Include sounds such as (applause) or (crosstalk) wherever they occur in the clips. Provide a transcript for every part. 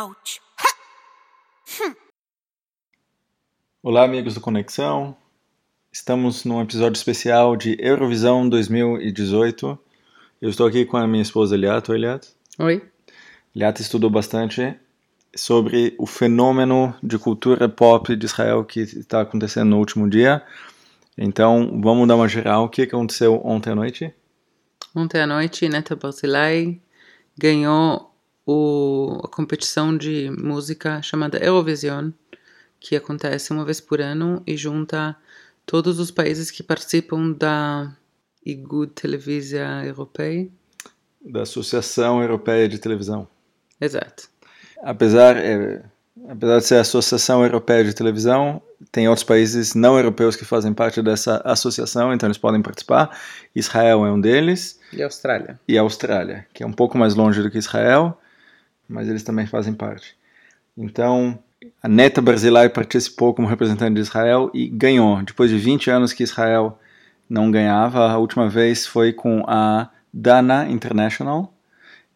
Ouch. Olá, amigos do Conexão. Estamos num episódio especial de Eurovisão 2018. Eu estou aqui com a minha esposa Eliat. Oi, Eliat. Oi. Eliat estudou bastante sobre o fenômeno de cultura pop de Israel que está acontecendo no último dia. Então, vamos dar uma geral. O que aconteceu ontem à noite? Ontem à noite, Neta Barzilai ganhou o, a competição de música chamada Eurovision, que acontece uma vez por ano e junta todos os países que participam da Igud Televisão Europeia. Da Associação Europeia de Televisão. Exato. Apesar, é, apesar de ser a Associação Europeia de Televisão, tem outros países não europeus que fazem parte dessa associação, então eles podem participar. Israel é um deles. E a Austrália. E a Austrália, que é um pouco mais longe do que Israel, mas eles também fazem parte. Então, a Neta Barzilai participou como representante de Israel e ganhou. Depois de 20 anos que Israel não ganhava, a última vez foi com a Dana International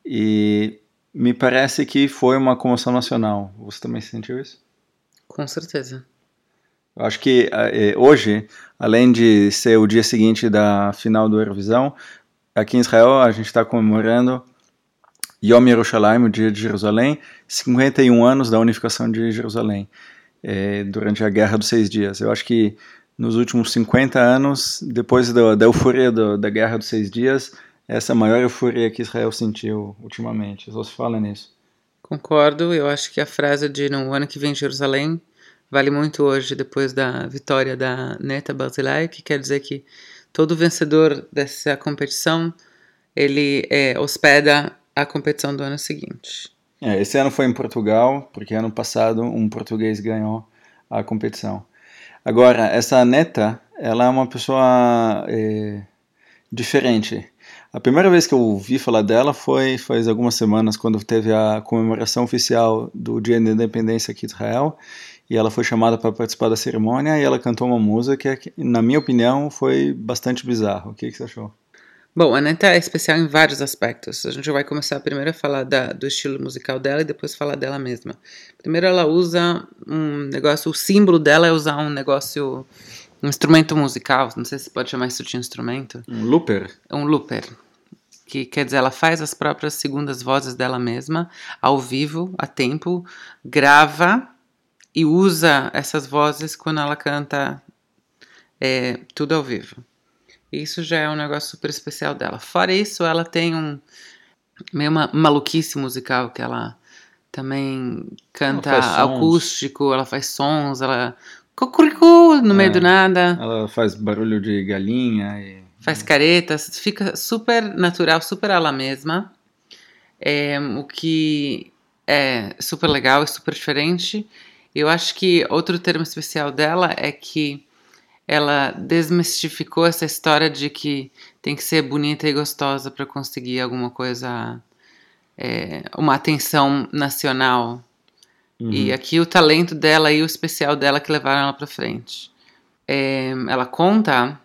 e me parece que foi uma comoção nacional. Você também sentiu isso? Com certeza. Eu acho que eh, hoje, além de ser o dia seguinte da final do Eurovisão, aqui em Israel a gente está comemorando Yom Yerushalayim, o dia de Jerusalém, 51 anos da unificação de Jerusalém, eh, durante a Guerra dos Seis Dias. Eu acho que nos últimos 50 anos, depois da, da euforia do, da Guerra dos Seis Dias, essa é a maior euforia que Israel sentiu ultimamente. Só se fala nisso. Concordo, eu acho que a frase de no ano que vem Jerusalém vale muito hoje, depois da vitória da Neta Barzilai, que quer dizer que todo vencedor dessa competição, ele é, hospeda a competição do ano seguinte. É, esse ano foi em Portugal, porque ano passado um português ganhou a competição. Agora, essa Neta, ela é uma pessoa é, diferente. A primeira vez que eu ouvi falar dela foi faz algumas semanas, quando teve a comemoração oficial do Dia da Independência aqui de Israel, e ela foi chamada para participar da cerimônia, e ela cantou uma música que, na minha opinião, foi bastante bizarro. O que, que você achou? Bom, a Anitta é especial em vários aspectos. A gente vai começar primeiro a falar da, do estilo musical dela e depois falar dela mesma. Primeiro, ela usa um negócio, o símbolo dela é usar um negócio, um instrumento musical. Não sei se pode chamar isso de instrumento. Um looper? Um looper que quer dizer, ela faz as próprias segundas vozes dela mesma, ao vivo, a tempo, grava e usa essas vozes quando ela canta é, tudo ao vivo. Isso já é um negócio super especial dela. Fora isso, ela tem um meio uma maluquice musical que ela também canta ela acústico, ela faz sons, ela cocuricu no meio é, do nada. Ela faz barulho de galinha e faz caretas, fica super natural, super ela mesma. É, o que é super legal e super diferente. Eu acho que outro termo especial dela é que ela desmistificou essa história de que tem que ser bonita e gostosa para conseguir alguma coisa, é, uma atenção nacional. Uhum. E aqui o talento dela e o especial dela que levaram ela para frente. É, ela conta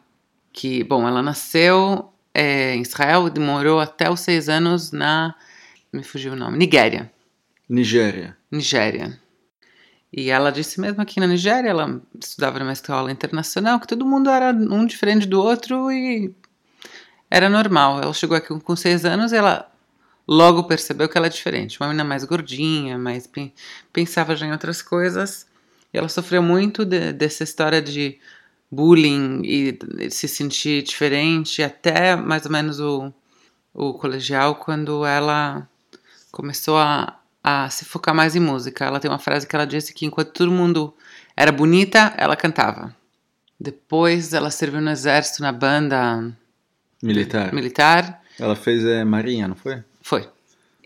que, bom, ela nasceu é, em Israel e demorou até os seis anos na. Me fugiu o nome. Nigéria. Nigéria. Nigéria. E ela disse mesmo aqui na Nigéria, ela estudava numa escola internacional, que todo mundo era um diferente do outro e era normal. Ela chegou aqui com seis anos e ela logo percebeu que ela é diferente. Uma menina mais gordinha, mais pensava já em outras coisas. E ela sofreu muito de, dessa história de bullying e se sentir diferente até mais ou menos o, o colegial, quando ela começou a, a se focar mais em música. Ela tem uma frase que ela disse que enquanto todo mundo era bonita, ela cantava. Depois ela serviu no exército, na banda militar. militar. Ela fez é, marinha, não foi? Foi.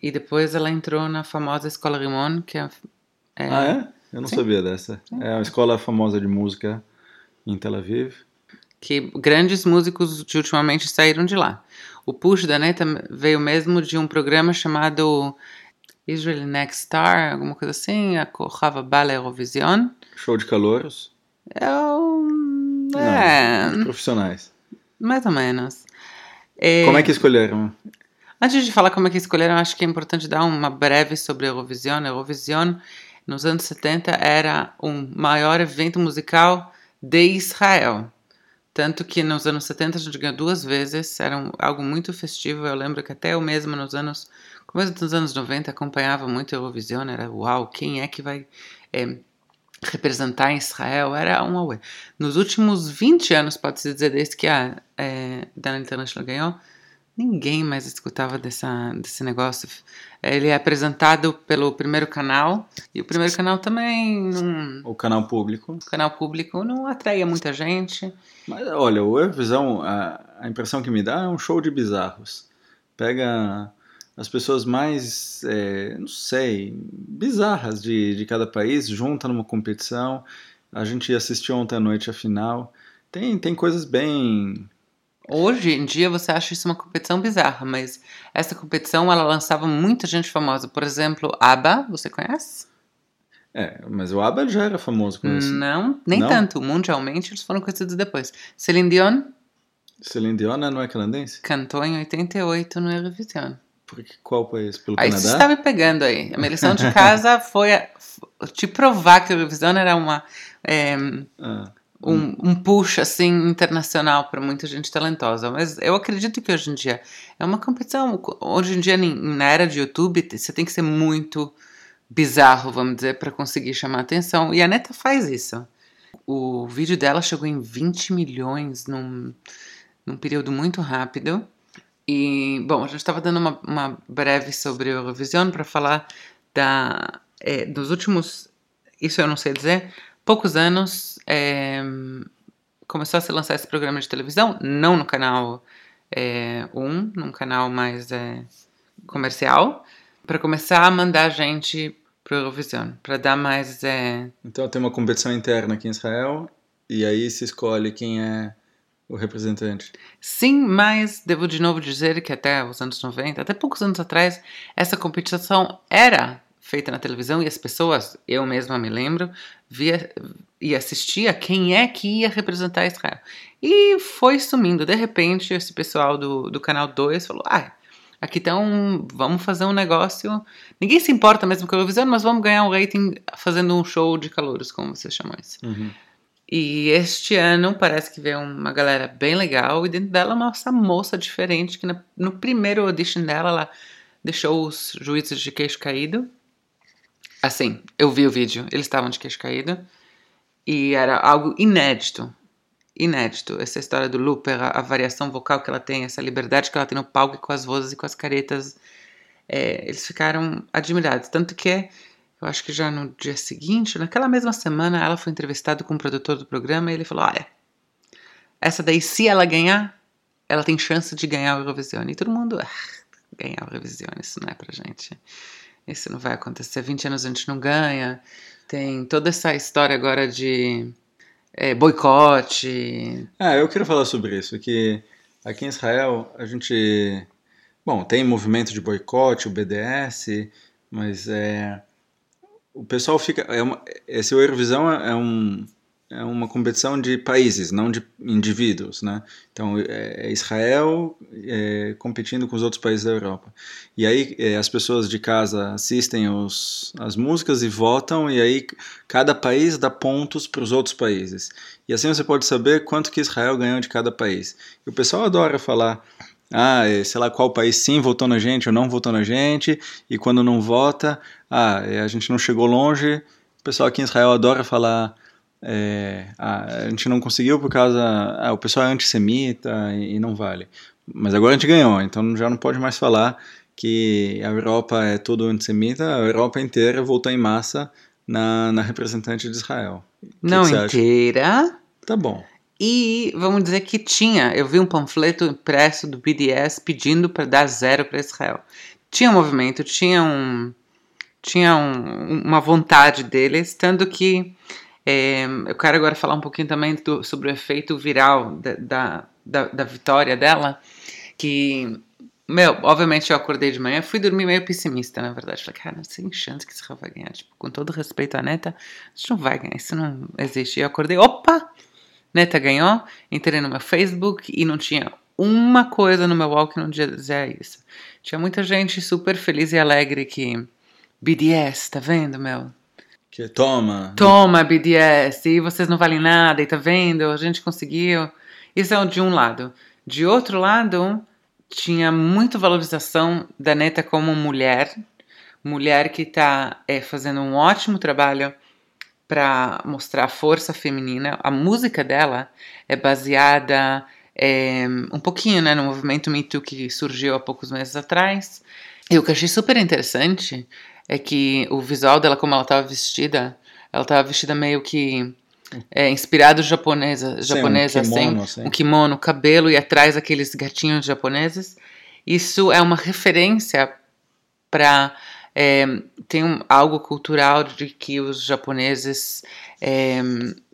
E depois ela entrou na famosa Escola Rimon, que é... é... Ah, é? Eu não Sim. sabia dessa. É uma escola famosa de música em Tel Aviv. Que grandes músicos de ultimamente saíram de lá. O push da Neta veio mesmo de um programa chamado Israel Next Star, alguma coisa assim, a Corrava Bala Eurovision. Show de calouros? É um... É... Não, profissionais. Mais ou menos. É... Como é que escolheram? Antes de falar como é que escolheram, acho que é importante dar uma breve sobre a Eurovision. A Eurovision, nos anos 70, era o maior evento musical de Israel. Tanto que nos anos 70 a gente ganhou duas vezes, era um, algo muito festivo. Eu lembro que até eu mesmo nos anos, começo dos anos 90, acompanhava muito a Eurovision, era uau, quem é que vai é, representar Israel? Era um auê. Nos últimos 20 anos, pode-se dizer, desde que a é, Dana International ganhou, ninguém mais escutava dessa, desse negócio. Ele é apresentado pelo primeiro canal, e o primeiro canal também não. O canal público. O canal público não atraía muita gente. Mas olha, o Eurovisão, a, a impressão que me dá é um show de bizarros. Pega as pessoas mais, é, não sei, bizarras de, de cada país, junta numa competição. A gente assistiu ontem à noite a final. Tem, tem coisas bem Hoje em dia você acha isso uma competição bizarra, mas essa competição ela lançava muita gente famosa. Por exemplo, ABBA, você conhece? É, mas o ABBA já era famoso com isso. Não, nem não? tanto. Mundialmente eles foram conhecidos depois. Celine Dion? Celine Dion não é canadense? Cantou em 88 no Eurovision. Por qual país? Pelo aí Canadá? você está me pegando aí. A minha lição de casa (laughs) foi te provar que o Eurovision era uma... É, ah um, um push assim internacional para muita gente talentosa. Mas eu acredito que hoje em dia é uma competição. Hoje em dia, na era de YouTube, você tem que ser muito bizarro, vamos dizer, para conseguir chamar atenção. E a Neta faz isso. O vídeo dela chegou em 20 milhões num, num período muito rápido. E, bom, a gente estava dando uma, uma, breve sobre o Eurovision para falar da, é, dos últimos. Isso eu não sei dizer, poucos anos é, começou a se lançar esse programa de televisão, não no canal é, 1, num canal mais é, comercial, para começar a mandar gente para o Eurovision, para dar mais. É... Então tem uma competição interna aqui em Israel e aí se escolhe quem é o representante. Sim, mas devo de novo dizer que até os anos 90, até poucos anos atrás, essa competição era feita na televisão e as pessoas, eu mesma me lembro, via e assistia quem é que ia representar Israel. E foi sumindo. De repente, esse pessoal do, do canal 2 falou: ah, aqui então vamos fazer um negócio. Ninguém se importa mesmo com a televisão, mas vamos ganhar um rating fazendo um show de calouros, como vocês chamam isso. Uhum. E este ano parece que veio uma galera bem legal, e dentro dela uma moça diferente, que no primeiro audition dela, ela deixou os juízes de queixo caído. Assim, eu vi o vídeo, eles estavam de queixo caído. E era algo inédito. Inédito. Essa história do Looper, a, a, variação vocal que ela tem, essa liberdade que ela tem no palco com as vozes e com as caretas. É, eles ficaram admirados. Tanto que, eu acho que já no dia seguinte, naquela mesma semana, ela foi entrevistada com o produtor do programa e ele falou: Olha, essa daí, se ela ganhar, ela tem chance de ganhar o Eurovision. E todo mundo, ah, ganhar o Eurovision, isso não é pra gente. Isso não vai acontecer. 20 anos a gente não ganha. Tem toda essa história agora de é, boicote. Ah, eu quero falar sobre isso, que aqui em Israel a gente. Bom, tem movimento de boicote, o BDS, mas é. O pessoal fica. É uma, esse Eurovisão é um, é uma competição de países, não de indivíduos, né? Então é, é Israel é, competindo com os outros países da Europa. E aí é, as pessoas de casa assistem os, as músicas e votam, e aí cada país dá pontos para os outros países. E assim você pode saber quanto que Israel ganhou de cada país. E o pessoal adora falar ah, é, sei lá qual país sim votou na gente ou não votou na gente, e quando não vota, ah, é, a gente não chegou longe. O pessoal aqui em Israel adora falar é, a, a, gente não conseguiu por causa. Ah, o pessoal é antissemita e, e, não vale. Mas agora a gente ganhou, então já não pode mais falar que a Europa é todo antissemita, a Europa inteira votou em massa na, na representante de Israel. não inteira. Tá bom. E vamos dizer que tinha, eu vi um panfleto impresso do BDS pedindo para dar zero para Israel. Tinha um movimento, tinha um, tinha um, uma vontade deles, tanto que é, eu quero agora falar um pouquinho também do, sobre o efeito viral da, da, da, da, vitória dela, que, meu, obviamente eu acordei de manhã, fui dormir meio pessimista, na verdade. Falei, cara, sem chance que Israel vai ganhar. Tipo, com todo respeito à neta, gente não vai ganhar, isso não existe. E eu acordei, opa! Neta ganhou, entrei no meu Facebook e não tinha uma coisa no meu walk não dizia isso. Tinha muita gente super feliz e alegre que BDS, tá vendo, meu? Que toma. Toma, BDS, e vocês não valem nada, e tá vendo? A gente conseguiu. Isso é de um lado. De outro lado, tinha muita valorização da Neta como mulher, mulher que está é, fazendo um ótimo trabalho para mostrar a força feminina. A música dela é baseada é, um pouquinho né, no movimento Me Too que surgiu há poucos meses atrás. E o que eu achei super interessante é que o visual dela, como ela estava vestida, ela estava vestida meio que é, inspirado japonesa, japonesa Sim, um kimono, assim, assim. um kimono, cabelo e atrás aqueles gatinhos japoneses. Isso é uma referência para é, tem um, algo cultural de que os japoneses é,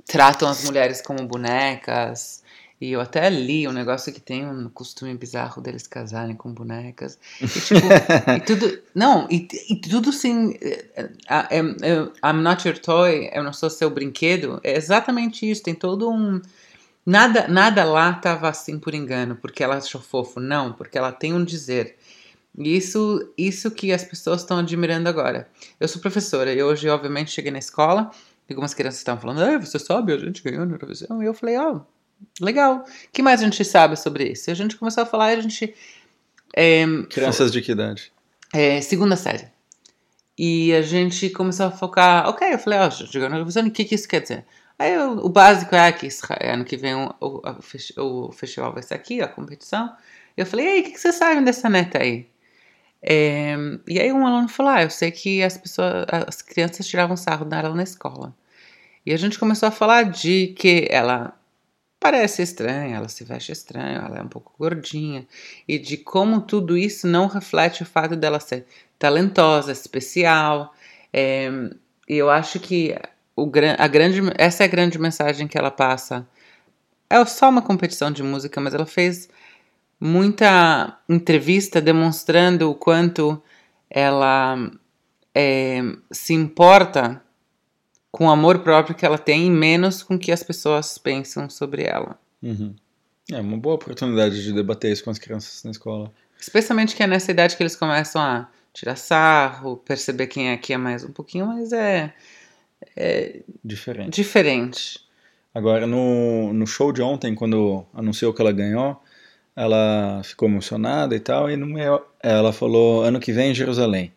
tratam as mulheres como bonecas. E eu até li um negócio que tem um costume bizarro deles casarem com bonecas. E, tipo, (laughs) e tudo. Não, e, e tudo assim. é, é, é, I'm not your toy, eu não sou seu brinquedo. É exatamente isso. Tem todo um. Nada, nada lá estava assim por engano, porque ela achou fofo. Não, porque ela tem um dizer. Isso, isso que as pessoas estão admirando agora. Eu sou professora e hoje, obviamente, cheguei na escola e algumas crianças estavam falando: ah, você sabe, a gente ganhou na Eurovisão. E eu falei: ó, oh, legal. O que mais a gente sabe sobre isso? E a gente começou a falar e a gente. É, Crianças de que idade? é, segunda série. E a gente começou a focar. Ok, eu falei: ó, oh, chegou na Eurovisão, o que, que isso quer dizer? Aí o, o básico é que ano que vem o, o, o, festival vai ser aqui, a competição. Eu falei: ei, o que, que você sabe dessa neta aí? É, e aí um aluno falou: Ah, eu sei que as pessoas, as crianças tiravam sarro dela na escola. E a gente começou a falar de que ela parece estranha, ela se veste estranho, ela é um pouco gordinha, e de como tudo isso não reflete o fato dela ser talentosa, especial. É, e eu acho que o, a grande, essa é a grande mensagem que ela passa. É só uma competição de música, mas ela fez muita entrevista demonstrando o quanto ela é, se importa com o amor próprio que ela tem e menos com o que as pessoas pensam sobre ela. Uhum. É uma boa oportunidade de debater isso com as crianças na escola. Especialmente que é nessa idade que eles começam a tirar sarro, perceber quem é que é mais um pouquinho, mas é, é diferente. diferente. Agora, no, no show de ontem, quando anunciou que ela ganhou, ela ficou emocionada e tal, e no meio ela falou ano que vem em Jerusalém.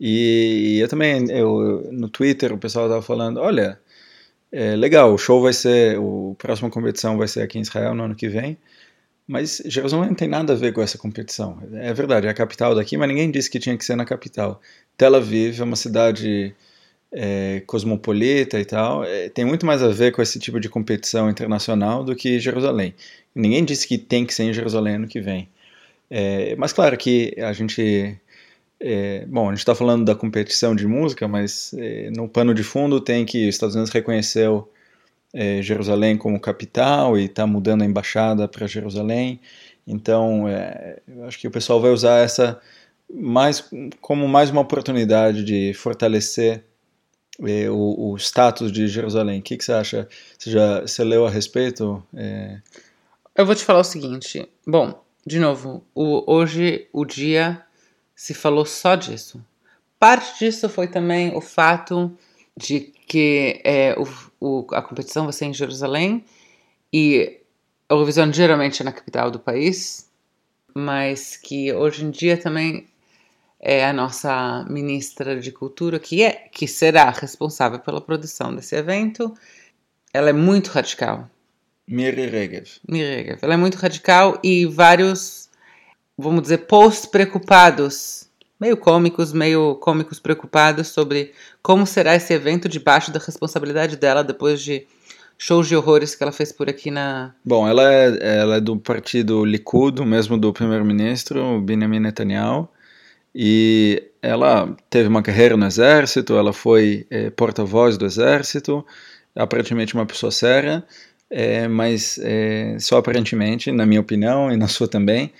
E eu também, eu, no Twitter o pessoal estava falando, olha, é legal, o show vai ser, o próxima competição vai ser aqui em Israel no ano que vem, mas Jerusalém não tem nada a ver com essa competição. É verdade, é a capital daqui, mas ninguém disse que tinha que ser na capital. Tel Aviv é uma cidade é, cosmopolita e tal, é, tem muito mais a ver com esse tipo de competição internacional do que Jerusalém. Ninguém disse que tem que ser em Jerusalém ano que vem. É, mas claro que a gente. É, bom, a gente está falando da competição de música, mas é, no pano de fundo tem que os Estados Unidos reconheceu é, Jerusalém como capital e está mudando a embaixada para Jerusalém. Então, eu acho que o pessoal vai usar essa mais como mais uma oportunidade de fortalecer é, o, o, status de Jerusalém. O que, que você acha? Você já você leu a respeito? Eu vou te falar o seguinte. Bom, de novo, o, hoje o dia se falou só disso. Parte disso foi também o fato de que é, o, o, a competição vai ser em Jerusalém e a Eurovisão geralmente é na capital do país, mas que hoje em dia também é a nossa ministra de cultura que é que será responsável pela produção desse evento. Ela é muito radical. Miri Regev. Miri Regev. Ela é muito radical e vários, vamos dizer, posts preocupados, meio cômicos, meio cômicos preocupados sobre como será esse evento debaixo da responsabilidade dela depois de shows de horrores que ela fez por aqui na. Bom, ela é, ela é do partido Likud, mesmo do primeiro-ministro Benjamin Netanyahu, e ela teve uma carreira no exército, ela foi é, porta-voz do exército, aparentemente uma pessoa séria é, mas é, só aparentemente, na minha opinião e na sua também,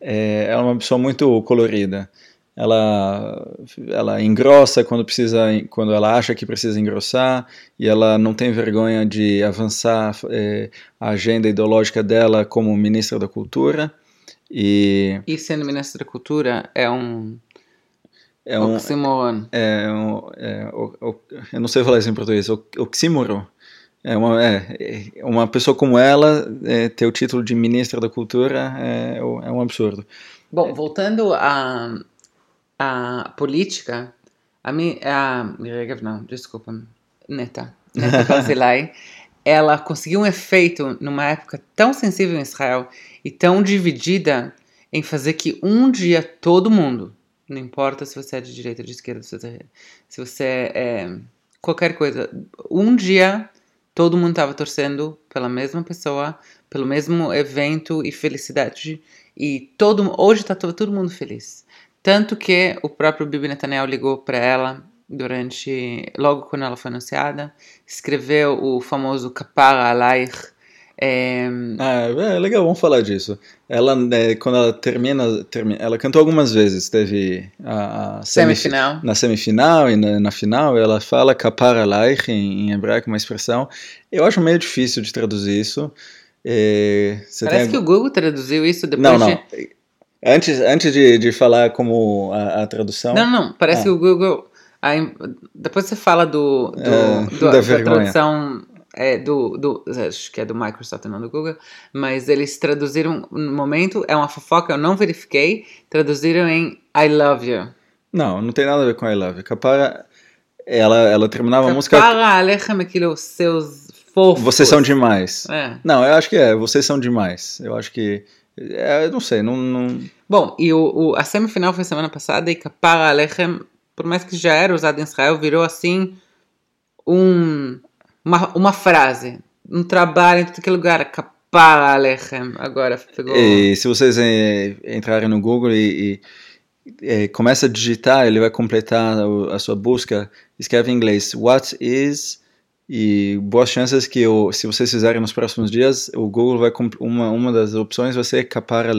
é, ela é uma pessoa muito colorida. ela, ela engrossa quando precisa, quando ela acha que precisa engrossar, e ela não tem vergonha de avançar é, a agenda ideológica dela como ministra da Cultura. E, e sendo ministra da Cultura é um é um oxímoron. É, um, é, o, o, eu não sei falar isso em português. Oxímoron. É uma, é, é, uma pessoa como ela é, ter o título de ministra da cultura é, é um absurdo. Bom, voltando à a, política, a mim, a não, desculpa, Neta, Neta (laughs) ela conseguiu um efeito numa época tão sensível em Israel e tão dividida em fazer que um dia todo mundo, não importa se você é de direita ou de esquerda, se você, você é qualquer coisa, um dia todo mundo estava torcendo pela mesma pessoa, pelo mesmo evento e felicidade. E todo hoje está todo mundo feliz. Tanto que o próprio Bibi Netanyahu ligou para ela durante logo quando ela foi anunciada, escreveu o famoso Kapara Alaich, é... Ah, é legal, vamos falar disso. Ela, é, quando ela termina, termina, ela cantou algumas vezes, teve a, a semifinal. Na semifinal e na, na final, ela fala kapara laich em, em, hebraico, uma expressão. Eu acho meio difícil de traduzir isso. É, Parece tem... que o Google traduziu isso depois não, não. de... Antes, antes de, de falar como a, a tradução... Não, não, parece ah. que o Google... Aí, depois você fala do, do, é, do (laughs) da, da tradução é do, do, acho que é do Microsoft, não do Google, mas eles traduziram, no momento, é uma fofoca, eu não verifiquei, traduziram em I love you. Não, não tem nada a ver com I love you. Capara, ela, ela terminava Capara, a música... Capara, alechem aquilo, seus fofos. Vocês são demais. É. Não, eu acho que é, vocês são demais. Eu acho que, é, eu não sei, não... não... Bom, e o, o, a semifinal foi semana passada e Capara Alechem, por mais que já era usado em Israel, virou assim um uma, uma frase, um trabalho em todo aquele lugar, Kapara Alechem, agora pegou... E se vocês é, entrarem no Google e, e é, começa a digitar, ele vai completar a, sua busca, escreve em inglês, what is... E boas chances que o, se vocês fizerem nos próximos dias, o Google vai uma uma das opções vai ser Kapara.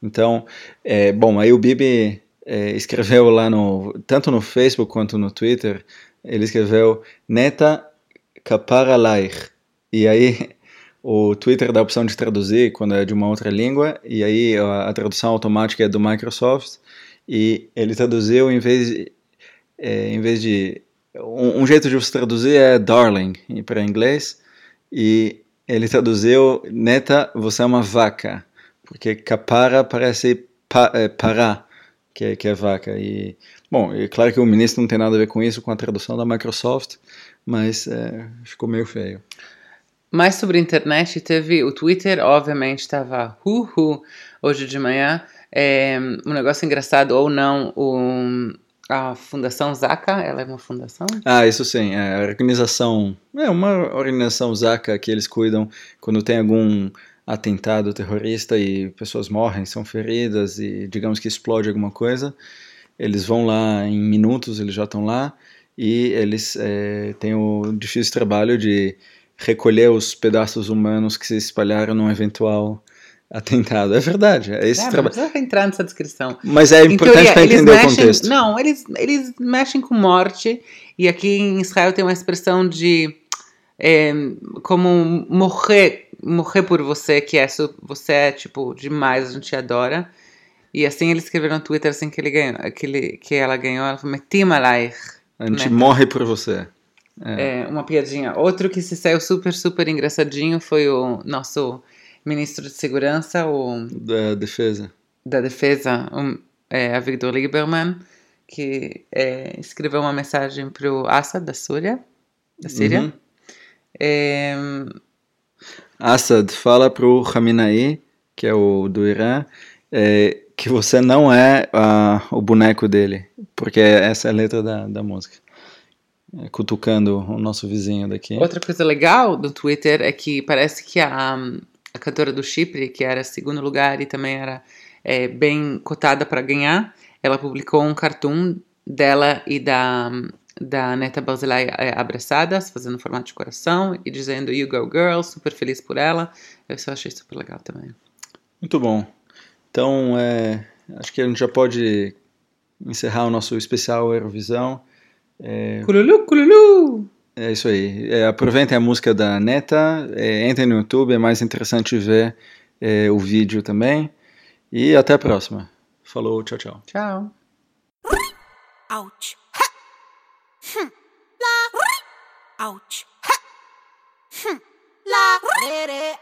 Então, é, bom, aí o Bibi é, escreveu lá no tanto no Facebook quanto no Twitter, ele escreveu Neta kapara laich. E aí (laughs) o Twitter dá a opção de traduzir quando é de uma outra língua, e aí a, a tradução automática é do Microsoft, e ele traduziu em vez de, é, em vez de um, um, jeito de você traduzir é darling para inglês, e ele traduziu neta, você é uma vaca, porque capara parece pa, é, parar, que é, que é vaca. E, bom, é claro que o ministro não tem nada a ver com isso, com a tradução da Microsoft, mas é, ficou meio feio. Mais sobre a internet, teve o Twitter, obviamente estava uhu hoje de manhã. É, um negócio engraçado ou não, o, a Fundação Zaca, ela é uma fundação? Ah, isso sim, é a organização, é uma organização Zaca que eles cuidam quando tem algum atentado terrorista e pessoas morrem, são feridas e digamos que explode alguma coisa, eles vão lá em minutos, eles já estão lá e eles é, têm o difícil trabalho de recolher os pedaços humanos que se espalharam num eventual (laughs) atentado. É verdade. É esse é, trabalho. Não precisa entrar nessa descrição. Mas é importante para entender mexem, o contexto. Não, eles, eles mexem com morte e aqui em Israel tem uma expressão de é, como morrer, morrer por você, que é você é tipo demais, a gente te adora. E assim ele escreveu no Twitter assim que ele ganhou, que, ele, que ela ganhou, ela falou, metim alaich. A gente né? morre por você. É. é. uma piadinha. Outro que se saiu super, super engraçadinho foi o nosso ministro de segurança, o... Da defesa. Da defesa, um, é, a Victor Lieberman, que é, escreveu uma mensagem para o Assad, da Síria. Da Síria. Uhum. Assad, fala para o Khamenei, que é o do Irã, é, que você não é uh, o boneco dele, porque essa é a letra da, da música. É, cutucando o nosso vizinho daqui. Outra coisa legal do Twitter é que parece que a, a cantora do Chipre, que era segundo lugar e também era é, bem cotada para ganhar, ela publicou um cartoon dela e da, da Neta Barzilai é, abraçadas, fazendo formato de coração e dizendo You Go Girl, super feliz por ela. Eu só achei super legal também. Muito bom. Então, é, acho que a gente já pode encerrar o nosso especial Eurovisão. É, Cululu, cululu! é isso aí. É, aproveitem a música da Neta, é, entrem no YouTube, é mais interessante ver é, o vídeo também. E até a próxima. Falou, tchau, tchau. Tchau. Ouch. Ha. Hm. La. Ouch. Ha. Hm. La.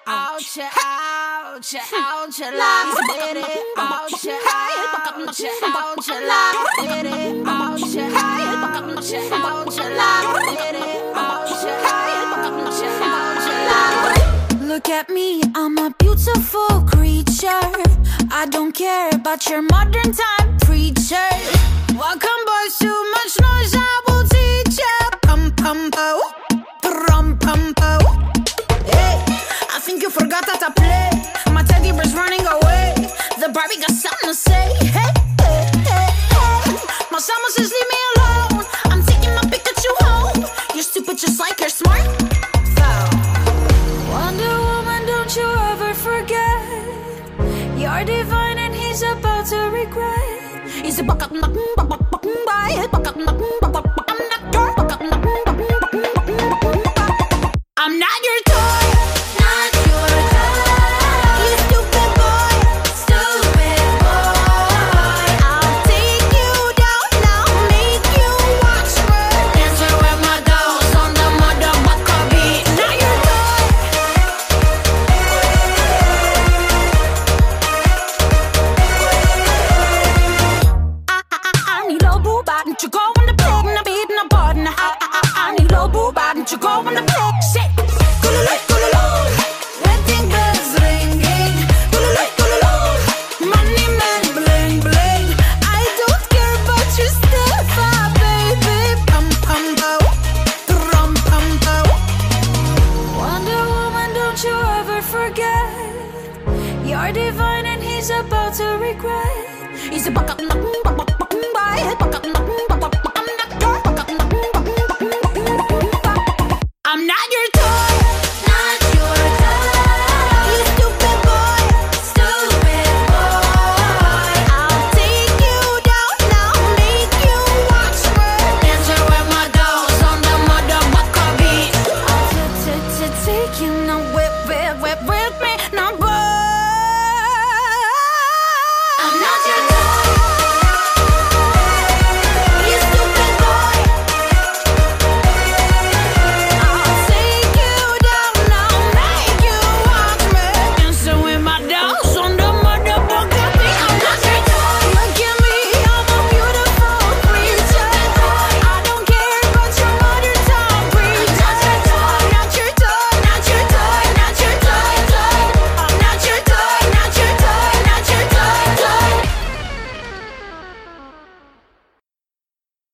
Ouch. Ouch. Ouch. La. Ouch. Ouch. Ouch. La. Ouch. Ouch. Ouch. La. Ouch. Ouch. La. Look at me, I'm a beautiful creature. I don't care about your modern time preacher. Welcome, summer says leave me alone. I'm taking my Pikachu home. You're stupid just like you're smart. Wonder Woman, don't you ever forget. You're divine and he's about to regret. He's a buck up, knock, buck, buck, buck, buy, buck up, knock, buck, buck, buck, Shit.